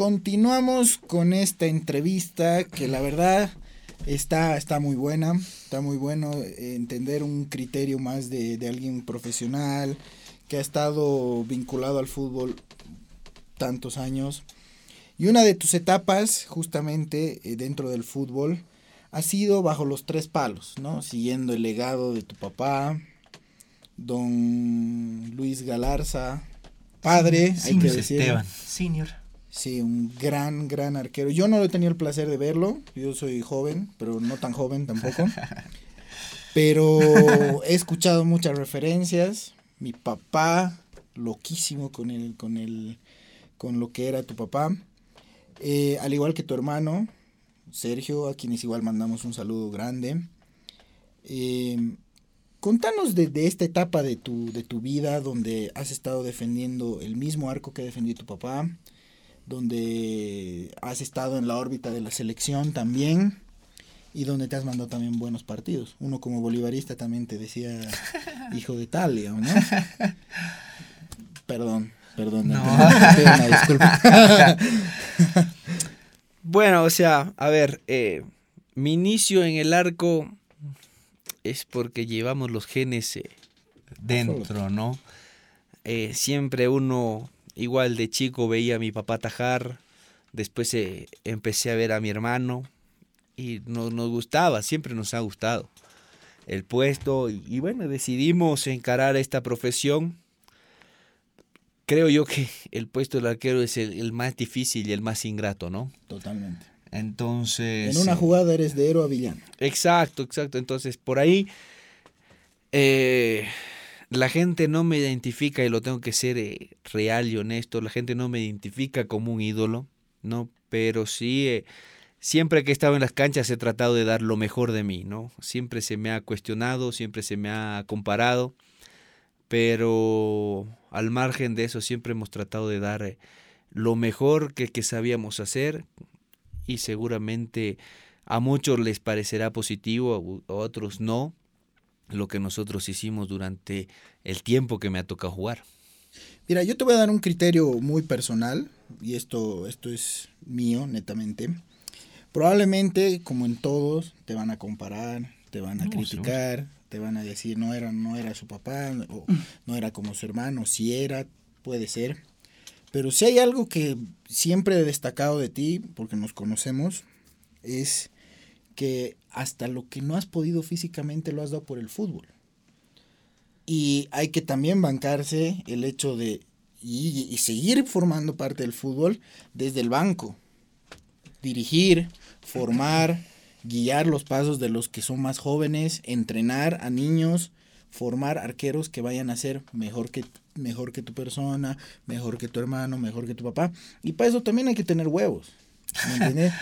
continuamos con esta entrevista que la verdad está, está muy buena, está muy bueno entender un criterio más de, de alguien profesional que ha estado vinculado al fútbol tantos años. Y una de tus etapas, justamente eh, dentro del fútbol, ha sido bajo los tres palos, ¿no? Siguiendo el legado de tu papá, don Luis Galarza, padre, hay que decir. Esteban, senior. Sí, un gran, gran arquero. Yo no he tenido el placer de verlo, yo soy joven, pero no tan joven tampoco. pero he escuchado muchas referencias. Mi papá, loquísimo con el, con el, con lo que era tu papá. Eh, al igual que tu hermano, Sergio, a quienes igual mandamos un saludo grande. Eh, contanos de, esta etapa de tu, de tu vida donde has estado defendiendo el mismo arco que defendió tu papá, donde has estado en la órbita de la selección también y donde te has mandado también buenos partidos. Uno como bolivarista también te decía hijo de Talia, ¿no? Perdón, perdón. No. disculpa. bueno, o sea, a ver, eh, mi inicio en el arco es porque llevamos los genes eh, dentro, ¿no? Eh, siempre uno, igual de chico, veía a mi papá tajar, después empecé a ver a mi hermano y nos, nos gustaba, siempre nos ha gustado el puesto y, bueno, decidimos encarar esta profesión. Creo yo que el puesto del arquero es el, más difícil y el más ingrato, ¿no? Totalmente. Entonces... En una jugada eres de héroe a villano. Exacto, exacto. Entonces, por ahí eh, la gente no me identifica, y lo tengo que ser eh, real y honesto, la gente no me identifica como un ídolo, ¿no? Pero sí, eh, siempre que he estado en las canchas he tratado de dar lo mejor de mí, ¿no? Siempre se me ha cuestionado, siempre se me ha comparado, pero al margen de eso siempre hemos tratado de dar lo mejor que, que sabíamos hacer y seguramente a muchos les parecerá positivo, a otros no, lo que nosotros hicimos durante el tiempo que me ha tocado jugar. Mira, yo te voy a dar un criterio muy personal, y esto, esto es mío, netamente. Probablemente, como en todos, te van a comparar, te van a criticar, te van a decir no era, no era su papá, o no era como su hermano, si era, puede ser. Pero si hay algo que siempre he destacado de ti, porque nos conocemos, es que hasta lo que no has podido físicamente lo has dado por el fútbol. Y hay que también bancarse el hecho de y, seguir formando parte del fútbol desde el banco. Dirigir, formar, guiar los pasos de los que son más jóvenes, entrenar a niños, formar arqueros que vayan a ser mejor que, mejor que tu persona, mejor que tu hermano, mejor que tu papá. Y para eso también hay que tener huevos. ¿Me entiendes?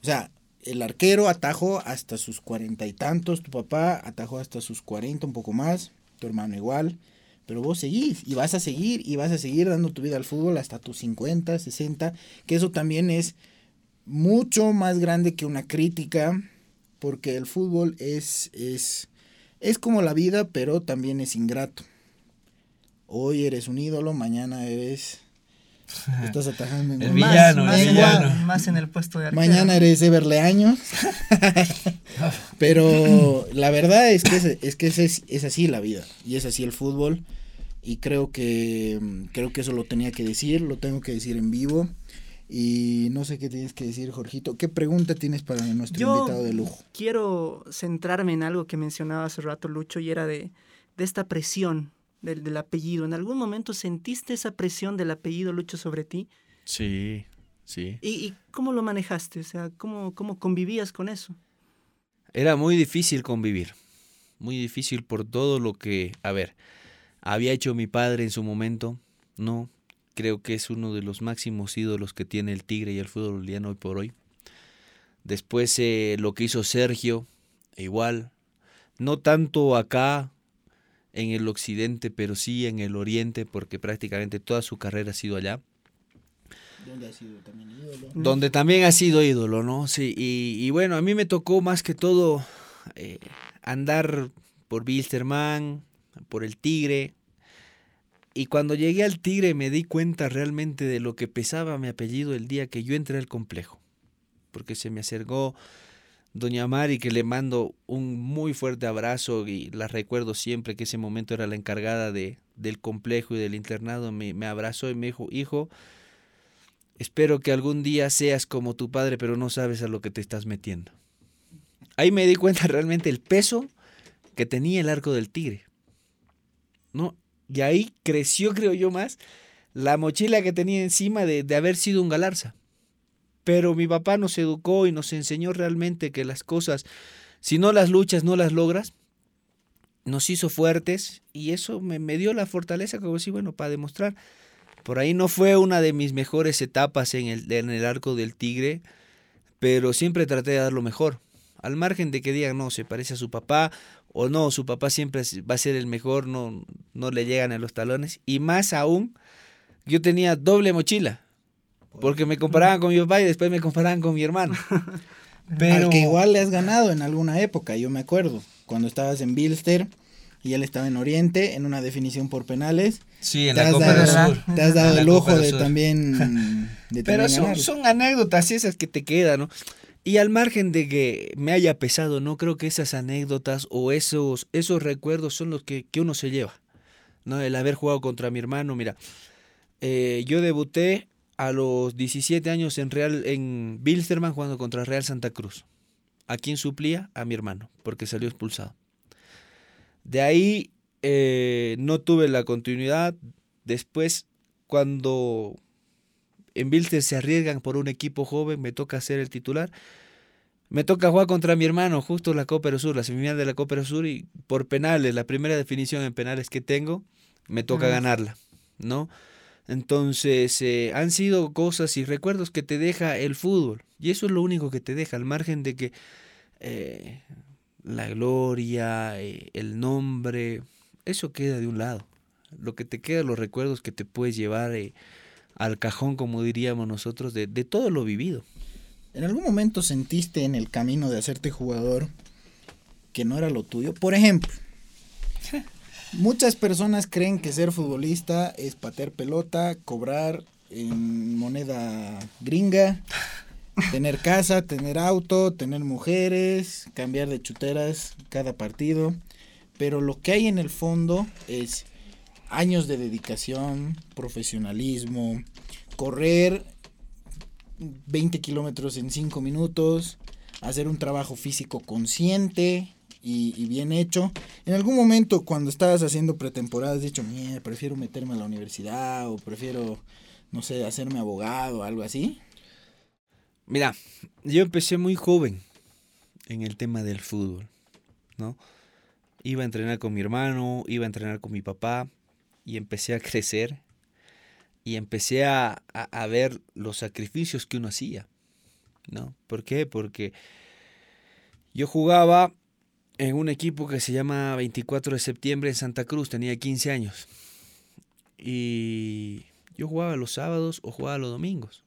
o sea, el arquero atajó hasta sus cuarenta y tantos, tu papá atajó hasta sus cuarenta, un poco más, tu hermano igual, pero vos seguís y vas a seguir y vas a seguir dando tu vida al fútbol hasta tus 50, 60, que eso también es mucho más grande que una crítica, porque el fútbol es, es, es como la vida, pero también es ingrato. Hoy eres un ídolo, mañana eres Estás atajando el villano, más, el villano. más en el puesto de arquero. Mañana eres Everleaños. Pero la verdad es que, es, que es, es, así la vida. Y es así el fútbol. Y creo que, creo que eso lo tenía que decir. Lo tengo que decir en vivo. Y no sé qué tienes que decir, Jorgito. ¿Qué pregunta tienes para nuestro invitado de lujo? Quiero centrarme en algo que mencionaba hace rato Lucho y era de, de esta presión del, apellido. ¿En algún momento sentiste esa presión del apellido Lucho sobre ti? Sí, sí. ¿Y, cómo lo manejaste? O sea, ¿cómo, ¿cómo convivías con eso? Era muy difícil convivir. Muy difícil por todo lo que, a ver, había hecho mi padre en su momento, ¿no? Creo que es uno de los máximos ídolos que tiene el Tigre y el fútbol boliviano hoy por hoy. Después eh, lo que hizo Sergio, igual. No tanto acá en el occidente, pero sí en el oriente, porque prácticamente toda su carrera ha sido allá. Donde ha sido también ídolo. Donde también ha sido ídolo, ¿no? Sí, y, bueno, a mí me tocó más que todo eh, andar por Bilsterman, por el Tigre, Y cuando llegué al Tigre me di cuenta realmente de lo que pesaba mi apellido el día que yo entré al complejo. Porque se me acercó doña Mari, que le mando un muy fuerte abrazo y la recuerdo siempre que ese momento era la encargada de, del complejo y del internado, me, abrazó y me dijo, hijo, espero que algún día seas como tu padre, pero no sabes a lo que te estás metiendo. Ahí me di cuenta realmente el peso que tenía el arco del tigre. ¿No? Y ahí creció, creo yo, más la mochila que tenía encima de, de haber sido un galarza. Pero mi papá nos educó y nos enseñó realmente que las cosas, si no las luchas, no las logras. Nos hizo fuertes y eso me, dio la fortaleza, como decir, bueno, para demostrar. Por ahí no fue una de mis mejores etapas en el, en el arco del tigre, pero siempre traté de dar lo mejor. Al margen de que digan, no, se parece a su papá, o no, su papá siempre va a ser el mejor, no, no le llegan a los talones. Y más aún, yo tenía doble mochila, porque me comparaban con mi papá y después me comparaban con mi hermano. Pero... Al que igual le has ganado en alguna época, yo me acuerdo, cuando estabas en Bilster y él estaba en Oriente, en una definición por penales. Sí, en la Copa del Sur. Te has dado el lujo de también... De Pero son, son, anécdotas esas que te quedan, ¿no? Y al margen de que me haya pesado, no creo que esas anécdotas o esos, esos recuerdos son los que, que uno se lleva. ¿no? El haber jugado contra mi hermano, mira, eh, yo debuté a los 17 años en Real en Bilsterman jugando contra Real Santa Cruz. ¿A quién suplía? A mi hermano, porque salió expulsado. De ahí eh, no tuve la continuidad. Después, cuando en Bilster se arriesgan por un equipo joven, me toca ser el titular. Me toca jugar contra mi hermano, justo la Copa Sur, la semifinal de la Copa Sur, y por penales, la primera definición en penales que tengo, me toca ganarla, ¿no? Entonces, eh, han sido cosas y recuerdos que te deja el fútbol, y eso es lo único que te deja, al margen de que eh, la gloria, eh, el nombre, eso queda de un lado. Lo que te queda, los recuerdos que te puedes llevar al cajón, como diríamos nosotros, de, de todo lo vivido. ¿En algún momento sentiste en el camino de hacerte jugador que no era lo tuyo? Por ejemplo, muchas personas creen que ser futbolista es patear pelota, cobrar en moneda gringa, tener casa, tener auto, tener mujeres, cambiar de chuteras cada partido. Pero lo que hay en el fondo es años de dedicación, profesionalismo, correr 20 kilómetros en 5 minutos, hacer un trabajo físico consciente y, bien hecho. En algún momento cuando estabas haciendo pretemporada has dicho, mira, prefiero meterme a la universidad o prefiero, no sé, hacerme abogado o algo así. Mira, yo empecé muy joven en el tema del fútbol, ¿no? Iba a entrenar con mi hermano, iba a entrenar con mi papá, y empecé a crecer y empecé a, a, ver los sacrificios que uno hacía. ¿no? ¿Por qué? Porque yo jugaba en un equipo que se llama 24 de septiembre en Santa Cruz, tenía 15 años. Y yo jugaba los sábados o jugaba los domingos.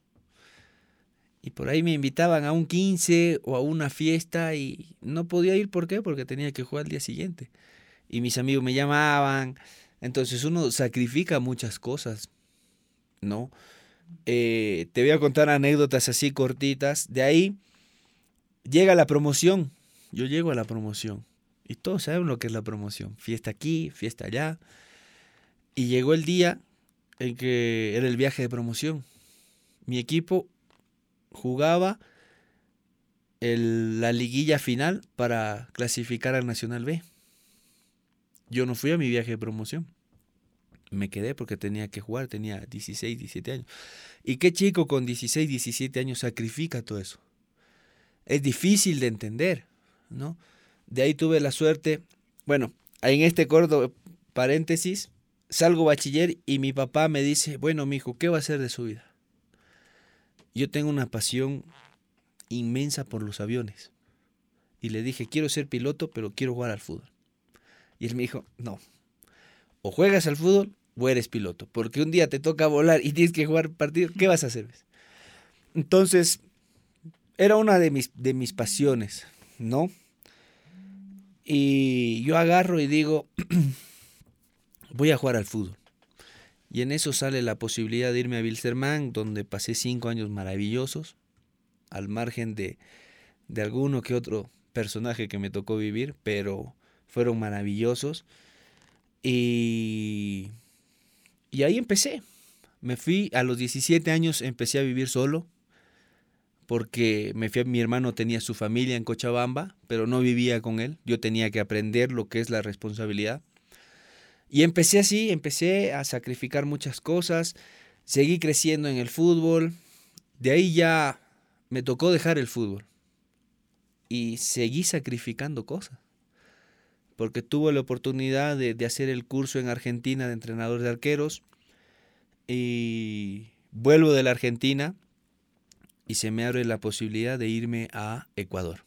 Y por ahí me invitaban a un 15 o a una fiesta y no podía ir. ¿Por qué? Porque tenía que jugar al día siguiente. Y mis amigos me llamaban, entonces uno sacrifica muchas cosas, ¿no? Eh, te voy a contar anécdotas así cortitas. De ahí llega la promoción. Yo llego a la promoción. Y todos saben lo que es la promoción. Fiesta aquí, fiesta allá. Y llegó el día en que era el viaje de promoción. Mi equipo jugaba la liguilla final para clasificar al Nacional B. Yo no fui a mi viaje de promoción. Me quedé porque tenía que jugar, tenía 16, 17 años. ¿Y qué chico con 16, 17 años sacrifica todo eso? Es difícil de entender, ¿no? De ahí tuve la suerte, bueno, en este corto paréntesis, salgo bachiller y mi papá me dice, bueno, mi hijo, ¿qué va a hacer de su vida? Yo tengo una pasión inmensa por los aviones. Y le dije, quiero ser piloto, pero quiero jugar al fútbol. Y él me dijo, no, o juegas al fútbol o eres piloto, porque un día te toca volar y tienes que jugar partido, ¿qué vas a hacer? Entonces, era una de mis, de mis pasiones, ¿no? Y yo agarro y digo, voy a jugar al fútbol. Y en eso sale la posibilidad de irme a Wilstermann, donde pasé cinco años maravillosos, al margen de, de alguno que otro personaje que me tocó vivir, pero fueron maravillosos. Y, y ahí empecé. Me fui a los 17 años, empecé a vivir solo, porque me fui, mi hermano tenía su familia en Cochabamba, pero no vivía con él. Yo tenía que aprender lo que es la responsabilidad. Y empecé así, empecé a sacrificar muchas cosas, seguí creciendo en el fútbol. De ahí ya me tocó dejar el fútbol y seguí sacrificando cosas. Porque tuve la oportunidad de, hacer el curso en Argentina de entrenador de arqueros y vuelvo de la Argentina y se me abre la posibilidad de irme a Ecuador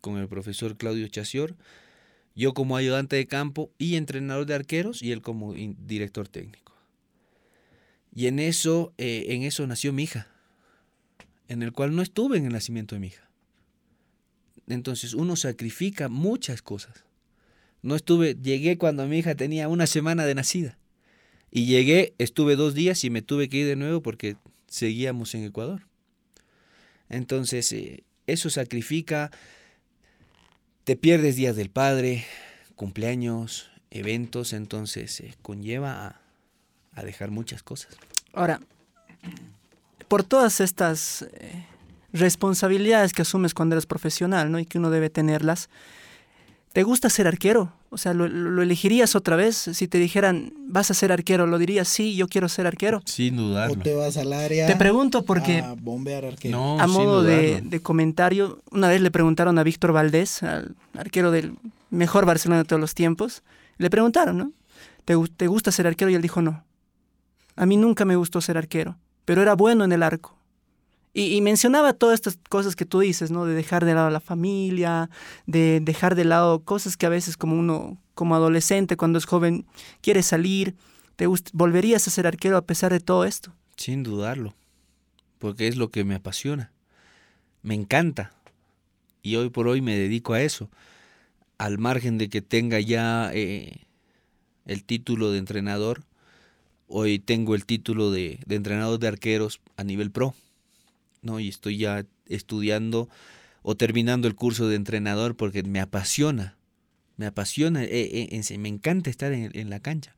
con el profesor Claudio Chacior, yo como ayudante de campo y entrenador de arqueros y él como director técnico. Y en eso, eh, en eso nació mi hija, en el cual no estuve en el nacimiento de mi hija. Entonces uno sacrifica muchas cosas. No estuve, llegué cuando mi hija tenía una semana de nacida. Y llegué, estuve dos días y me tuve que ir de nuevo porque seguíamos en Ecuador. Entonces, eh, eso sacrifica, te pierdes días del padre, cumpleaños, eventos, entonces eh, conlleva a, a, dejar muchas cosas. Ahora, por todas estas eh, responsabilidades que asumes cuando eres profesional, ¿no? Y que uno debe tenerlas. ¿Te gusta ser arquero? O sea, ¿lo, elegirías otra vez? Si te dijeran, vas a ser arquero, ¿lo dirías? Sí, yo quiero ser arquero. Sin dudarlo. O te vas al área. Te pregunto porque. A bombear arquero. No, a modo de, de, comentario, una vez le preguntaron a Víctor Valdés, al arquero del mejor Barcelona de todos los tiempos, le preguntaron, ¿no? ¿Te, ¿Te gusta ser arquero? Y él dijo, no. A mí nunca me gustó ser arquero, pero era bueno en el arco. Y, mencionaba todas estas cosas que tú dices, ¿no? De dejar de lado a la familia, de dejar de lado cosas que a veces como uno, como adolescente, cuando es joven, quiere salir. ¿Te ¿Volverías a ser arquero a pesar de todo esto? Sin dudarlo, porque es lo que me apasiona. Me encanta. Y hoy por hoy me dedico a eso. Al margen de que tenga ya eh, el título de entrenador, hoy tengo el título de entrenador de arqueros a nivel pro. ¿No? Y estoy ya estudiando o terminando el curso de entrenador porque me apasiona, me apasiona, eh, eh, me encanta estar en, la cancha.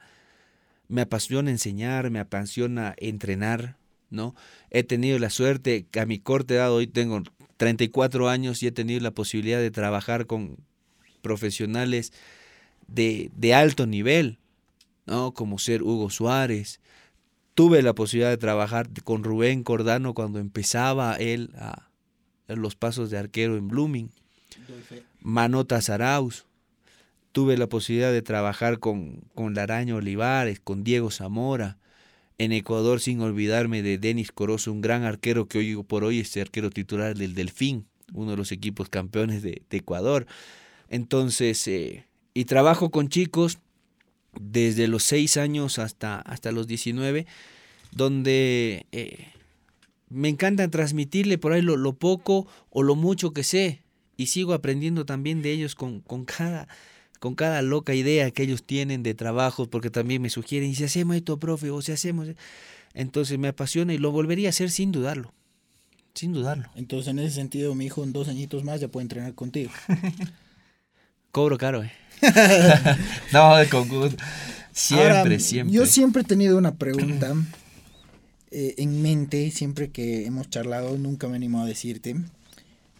Me apasiona enseñar, me apasiona entrenar, ¿no? He tenido la suerte, a mi corte edad, hoy tengo 34 años y he tenido la posibilidad de trabajar con profesionales de, de alto nivel, ¿no? Como ser Hugo Suárez, Tuve la posibilidad de trabajar con Rubén Cordano cuando empezaba él a, los pasos de arquero en Blooming. Manota Zaraus. Tuve la posibilidad de trabajar con, con Laraño Olivares, con Diego Zamora. En Ecuador, sin olvidarme de Denis Corozo, un gran arquero que hoy por hoy es el arquero titular del Delfín, uno de los equipos campeones de, Ecuador. Entonces, eh, y trabajo con chicos desde los 6 años hasta, hasta los 19, donde eh, me encanta transmitirle por ahí lo, poco o lo mucho que sé y sigo aprendiendo también de ellos con, con, cada, con cada loca idea que ellos tienen de trabajo, porque también me sugieren, y si hacemos esto, profe, o si hacemos... Entonces me apasiona y lo volvería a hacer sin dudarlo. Sin dudarlo. Entonces, en ese sentido, mi hijo en dos añitos más ya puede entrenar contigo. Cobro caro, eh. no, de concurso. Siempre, siempre. Yo siempre he tenido una pregunta eh, en mente, siempre que hemos charlado, nunca me animo a decirte.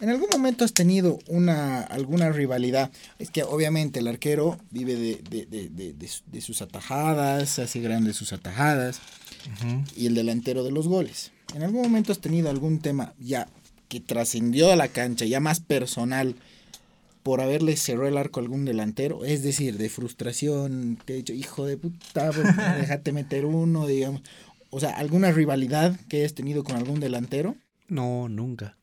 ¿En algún momento has tenido una, alguna rivalidad? Es que obviamente el arquero vive de, sus atajadas, hace grandes sus atajadas, y el delantero de los goles. ¿En algún momento has tenido algún tema ya que trascendió a la cancha, ya más personal, por haberle cerrado el arco a algún delantero, es decir, de frustración, te he dicho, hijo de puta, déjate meter uno, digamos. O sea, ¿alguna rivalidad que hayas tenido con algún delantero? No, nunca.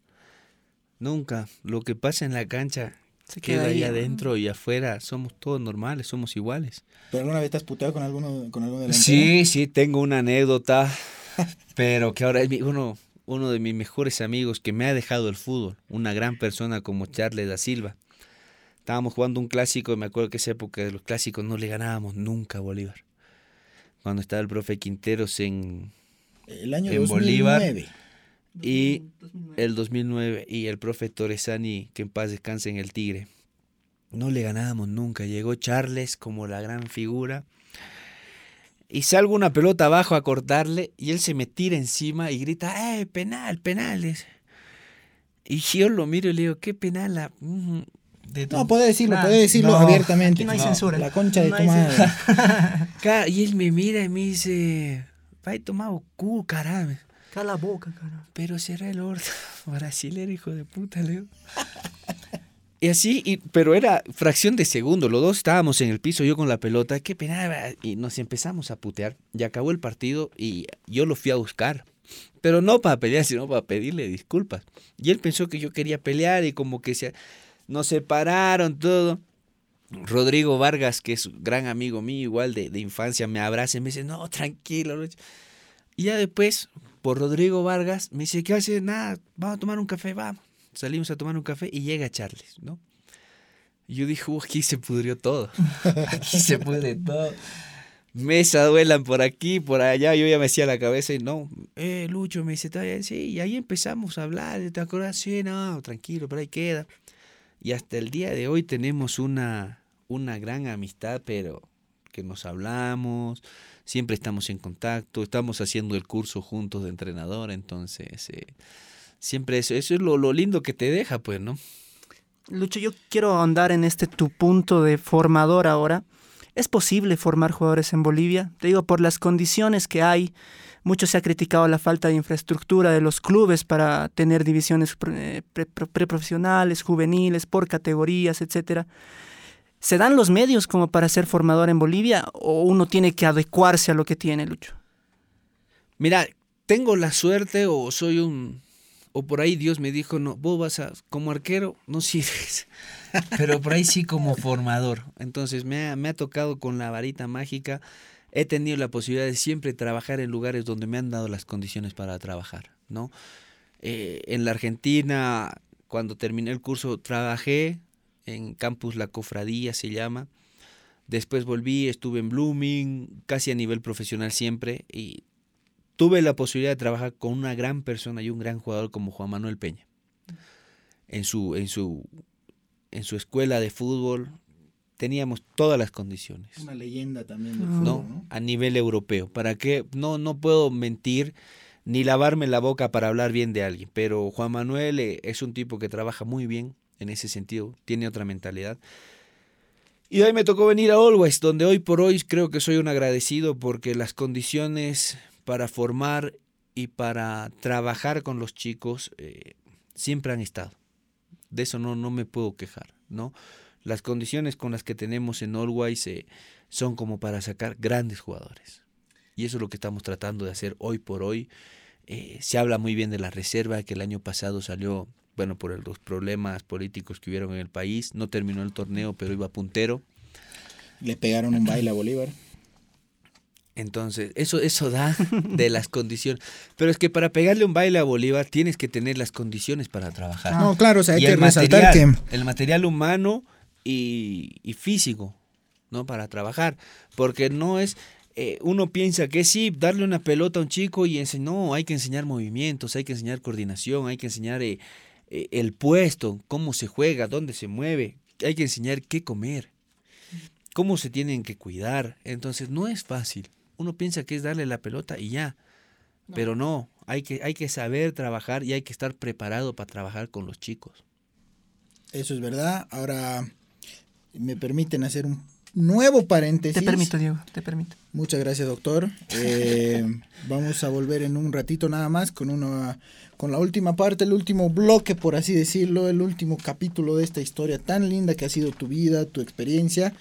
Nunca. Lo que pasa en la cancha se queda, ahí adentro y afuera. Somos todos normales, somos iguales. ¿Pero alguna vez te has puteado con, alguno, con algún delantero? Sí, sí, tengo una anécdota, pero que ahora es uno, uno de mis mejores amigos que me ha dejado el fútbol, una gran persona como Charles da Silva. Estábamos jugando un clásico y me acuerdo que esa época de los clásicos no le ganábamos nunca a Bolívar. cuando estaba el profe Quinteros en, El año En 2009. Bolívar. y el 2009 y el profe Torresani, que en paz descanse en el Tigre. No le ganábamos nunca. Llegó Charles como la gran figura. Y salgo una pelota abajo a cortarle y él se me tira encima y grita, ¡eh, penal, penales! Y yo lo miro y le digo, ¿qué penal? La... de tu- No, puede decirlo, Claro. puede decirlo No, abiertamente. aquí no hay No, censura. La concha de No tu madre. Y él me mira y me dice, va tomado cu, caramba. Cala la boca, cara. Pero será el orto brasilero, hijo de puta, Leo. Y así, y, pero era fracción de segundo. Los dos estábamos en el piso, yo con la pelota, qué pena. Y nos empezamos a putear. Y acabó el partido y yo lo fui a buscar. Pero no para pelear, sino para pedirle disculpas. Y él pensó que yo quería pelear y como que se, nos separaron todo. Rodrigo Vargas, que es un gran amigo mío, igual de, de infancia, me abraza y me dice, no, tranquilo. Lucho". Y ya después, por Rodrigo Vargas, me dice, ¿qué hace? Nada, vamos a tomar un café, vamos. Salimos a tomar un café y llega Charles, ¿no? Y yo dije, "Uh, aquí se pudrió todo. Aquí se pudre todo. Mesa duelan por aquí, por allá. Yo ya me hacía la cabeza y no, eh, Lucho me dice, sí, y ahí empezamos a hablar. ¿Te acuerdas? Sí, no, tranquilo, pero ahí queda. Y hasta el día de hoy tenemos una, una gran amistad, pero que nos hablamos, siempre estamos en contacto, estamos haciendo el curso juntos de entrenador, entonces eh, siempre eso, eso es lo, lo lindo que te deja, pues, ¿no? Lucho, yo quiero ahondar en este tu punto de formador ahora. ¿Es posible formar jugadores en Bolivia? Te digo, por las condiciones que hay, mucho se ha criticado la falta de infraestructura de los clubes para tener divisiones pre- pre- pre- preprofesionales, juveniles, por categorías, etcétera. ¿Se dan los medios como para ser formador en Bolivia o uno tiene que adecuarse a lo que tiene, Lucho? Mira, tengo la suerte o soy un... O por ahí Dios me dijo, no, vos vas a, como arquero, no sirves. Pero por ahí sí como formador. Entonces me ha, me ha tocado con la varita mágica. He tenido la posibilidad de siempre trabajar en lugares donde me han dado las condiciones para trabajar, ¿no? Eh, en la Argentina, cuando terminé el curso, trabajé en Campus La Cofradía, se llama. Después volví, estuve en Blooming, casi a nivel profesional siempre, y tuve la posibilidad de trabajar con una gran persona y un gran jugador como Juan Manuel Peña. En su, en su, en su escuela de fútbol teníamos todas las condiciones. Una leyenda también del No, fútbol, ¿no? ¿no? A nivel europeo. ¿Para qué? No, no puedo mentir ni lavarme la boca para hablar bien de alguien, pero Juan Manuel eh, es un tipo que trabaja muy bien en ese sentido, tiene otra mentalidad. Y de ahí me tocó venir a Always, donde hoy por hoy creo que soy un agradecido porque las condiciones para formar y para trabajar con los chicos eh, siempre han estado. De eso no, no me puedo quejar, ¿no? Las condiciones con las que tenemos en Always eh, son como para sacar grandes jugadores. Y eso es lo que estamos tratando de hacer hoy por hoy. Eh, se habla muy bien de la reserva que el año pasado salió, bueno, por el- los problemas políticos que hubieron en el país. No terminó el torneo, pero iba puntero. Le pegaron un baile a Bolívar. Entonces, eso, eso da de las condiciones. Pero es que para pegarle un baile a Bolívar tienes que tener las condiciones para trabajar. No, claro, o sea, hay y que el resaltar material, que el material humano y, y físico, ¿no? Para trabajar. Porque no es. eh, uno piensa que sí, darle una pelota a un chico y enseñar. No, hay que enseñar movimientos, hay que enseñar coordinación, hay que enseñar eh, eh, el puesto, cómo se juega, dónde se mueve. Hay que enseñar qué comer, cómo se tienen que cuidar. Entonces, no es fácil. Uno piensa que es darle la pelota y ya. Pero no, hay que, hay que saber trabajar y hay que estar preparado para trabajar con los chicos. eso es verdad. Ahora me permiten hacer un nuevo paréntesis. Te permito, Diego, te permito. Muchas gracias, doctor. Eh, vamos a volver en un ratito nada más con una con la última parte, el último bloque, por así decirlo, el último capítulo de esta historia tan linda que ha sido tu vida, tu experiencia.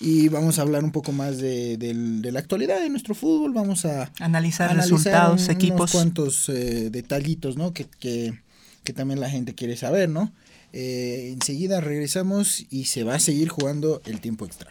Y vamos a hablar un poco más de, de la actualidad de nuestro fútbol. Vamos a Analizar, analizar resultados, un- equipos. Unos cuantos eh, detallitos, ¿no? Que, que, que también la gente quiere saber, ¿no? Eh, enseguida regresamos y se va a seguir jugando el tiempo extra.